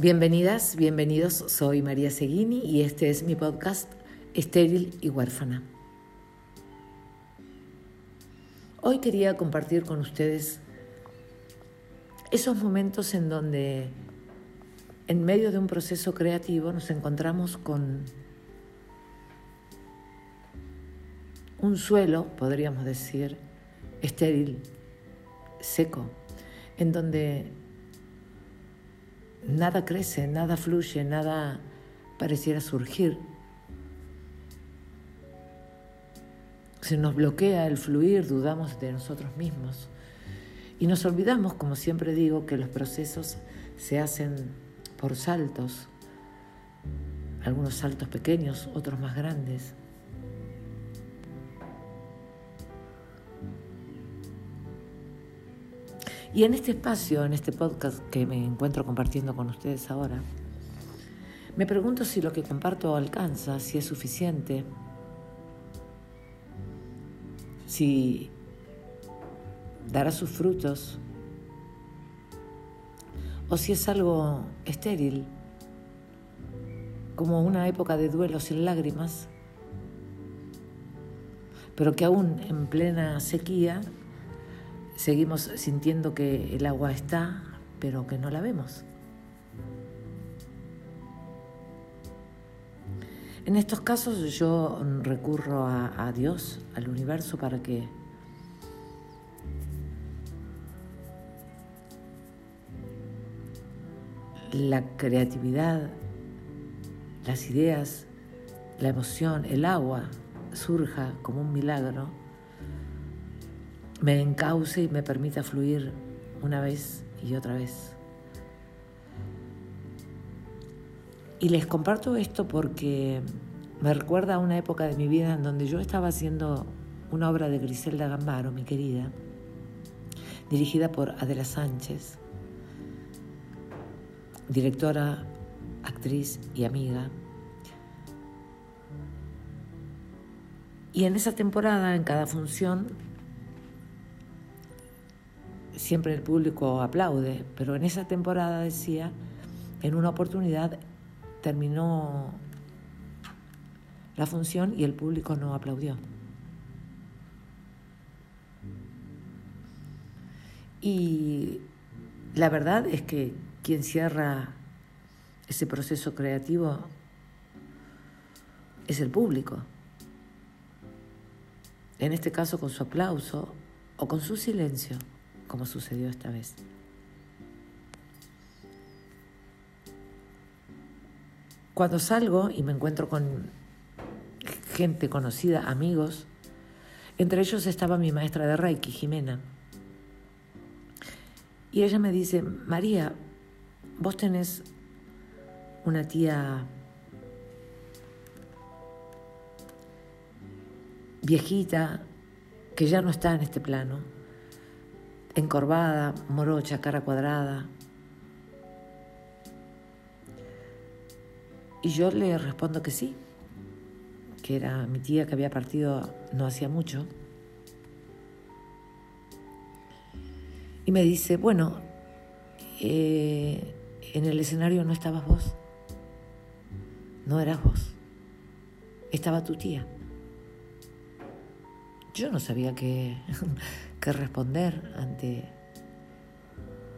Bienvenidas, bienvenidos, soy María Seguini y este es mi podcast Estéril y huérfana. Hoy quería compartir con ustedes esos momentos en donde en medio de un proceso creativo nos encontramos con un suelo, podríamos decir, estéril, seco, en donde nada crece, nada fluye, nada pareciera surgir. Se nos bloquea el fluir, dudamos de nosotros mismos y nos olvidamos, como siempre digo, que los procesos se hacen por saltos, algunos saltos pequeños, otros más grandes. Y en este espacio, en este podcast que me encuentro compartiendo con ustedes ahora, me pregunto si lo que comparto alcanza, si es suficiente, si dará sus frutos, o si es algo estéril, como una época de duelo sin lágrimas, pero que aún en plena sequía seguimos sintiendo que el agua está, pero que no la vemos. En estos casos yo recurro a, Dios, al universo, para que la creatividad, las ideas, la emoción, el agua surja como un milagro me encauce y me permita fluir una vez y otra vez. Y les comparto esto porque me recuerda a una época de mi vida en donde yo estaba haciendo una obra de Griselda Gambaro, mi querida, dirigida por Adela Sánchez, directora, actriz y amiga. Y en esa temporada, en cada función, siempre el público aplaude, pero en esa temporada decía, en una oportunidad terminó la función y el público no aplaudió. Y la verdad es que quien cierra ese proceso creativo es el público. En este caso con su aplauso o con su silencio como sucedió esta vez. Cuando salgo y me encuentro con gente conocida, amigos, entre ellos estaba mi maestra de Reiki, Jimena. Y ella me dice, María, vos tenés una tía viejita que ya no está en este plano encorvada, morocha, cara cuadrada. Y yo le respondo que sí, que era mi tía que había partido no hacía mucho. Y me dice, bueno, eh, en el escenario no estabas vos, no eras vos, estaba tu tía. Yo no sabía qué, responder ante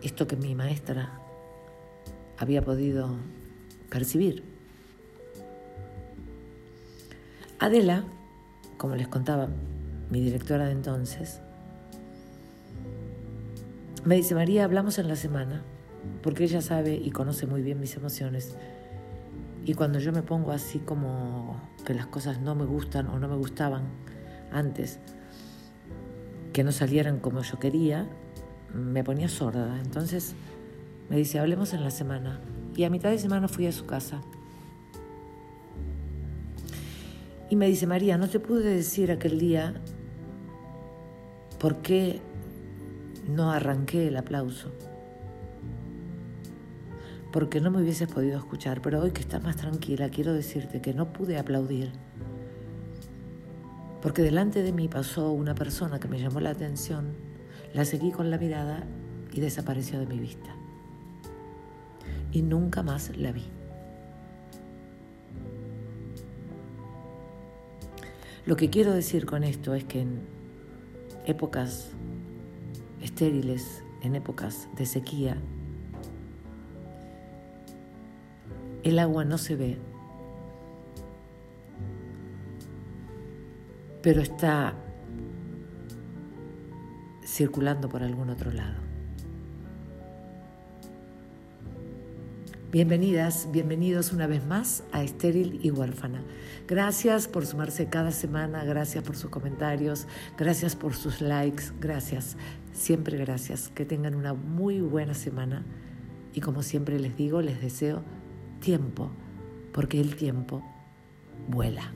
esto que mi maestra había podido percibir. Adela, como les contaba mi directora de entonces, me dice, María, hablamos en la semana, porque ella sabe y conoce muy bien mis emociones. Y cuando yo me pongo así como que las cosas no me gustan o no me gustaban antes, que no salieran como yo quería, me ponía sorda. Entonces me dice, hablemos en la semana. Y a mitad de semana fui a su casa. Y me dice, María, no te pude decir aquel día por qué no arranqué el aplauso. Porque no me hubieses podido escuchar, pero hoy que estás más tranquila, quiero decirte que no pude aplaudir porque delante de mí pasó una persona que me llamó la atención, la seguí con la mirada y desapareció de mi vista. y nunca más la vi. Lo que quiero decir con esto es que en épocas estériles, en épocas de sequía, el agua no se ve, pero está circulando por algún otro lado. Bienvenidas, bienvenidos una vez más a Estéril y Huérfana. Gracias por sumarse cada semana, gracias por sus comentarios, gracias por sus likes, gracias, siempre gracias. Que tengan una muy buena semana y como siempre les digo, les deseo tiempo, porque el tiempo vuela.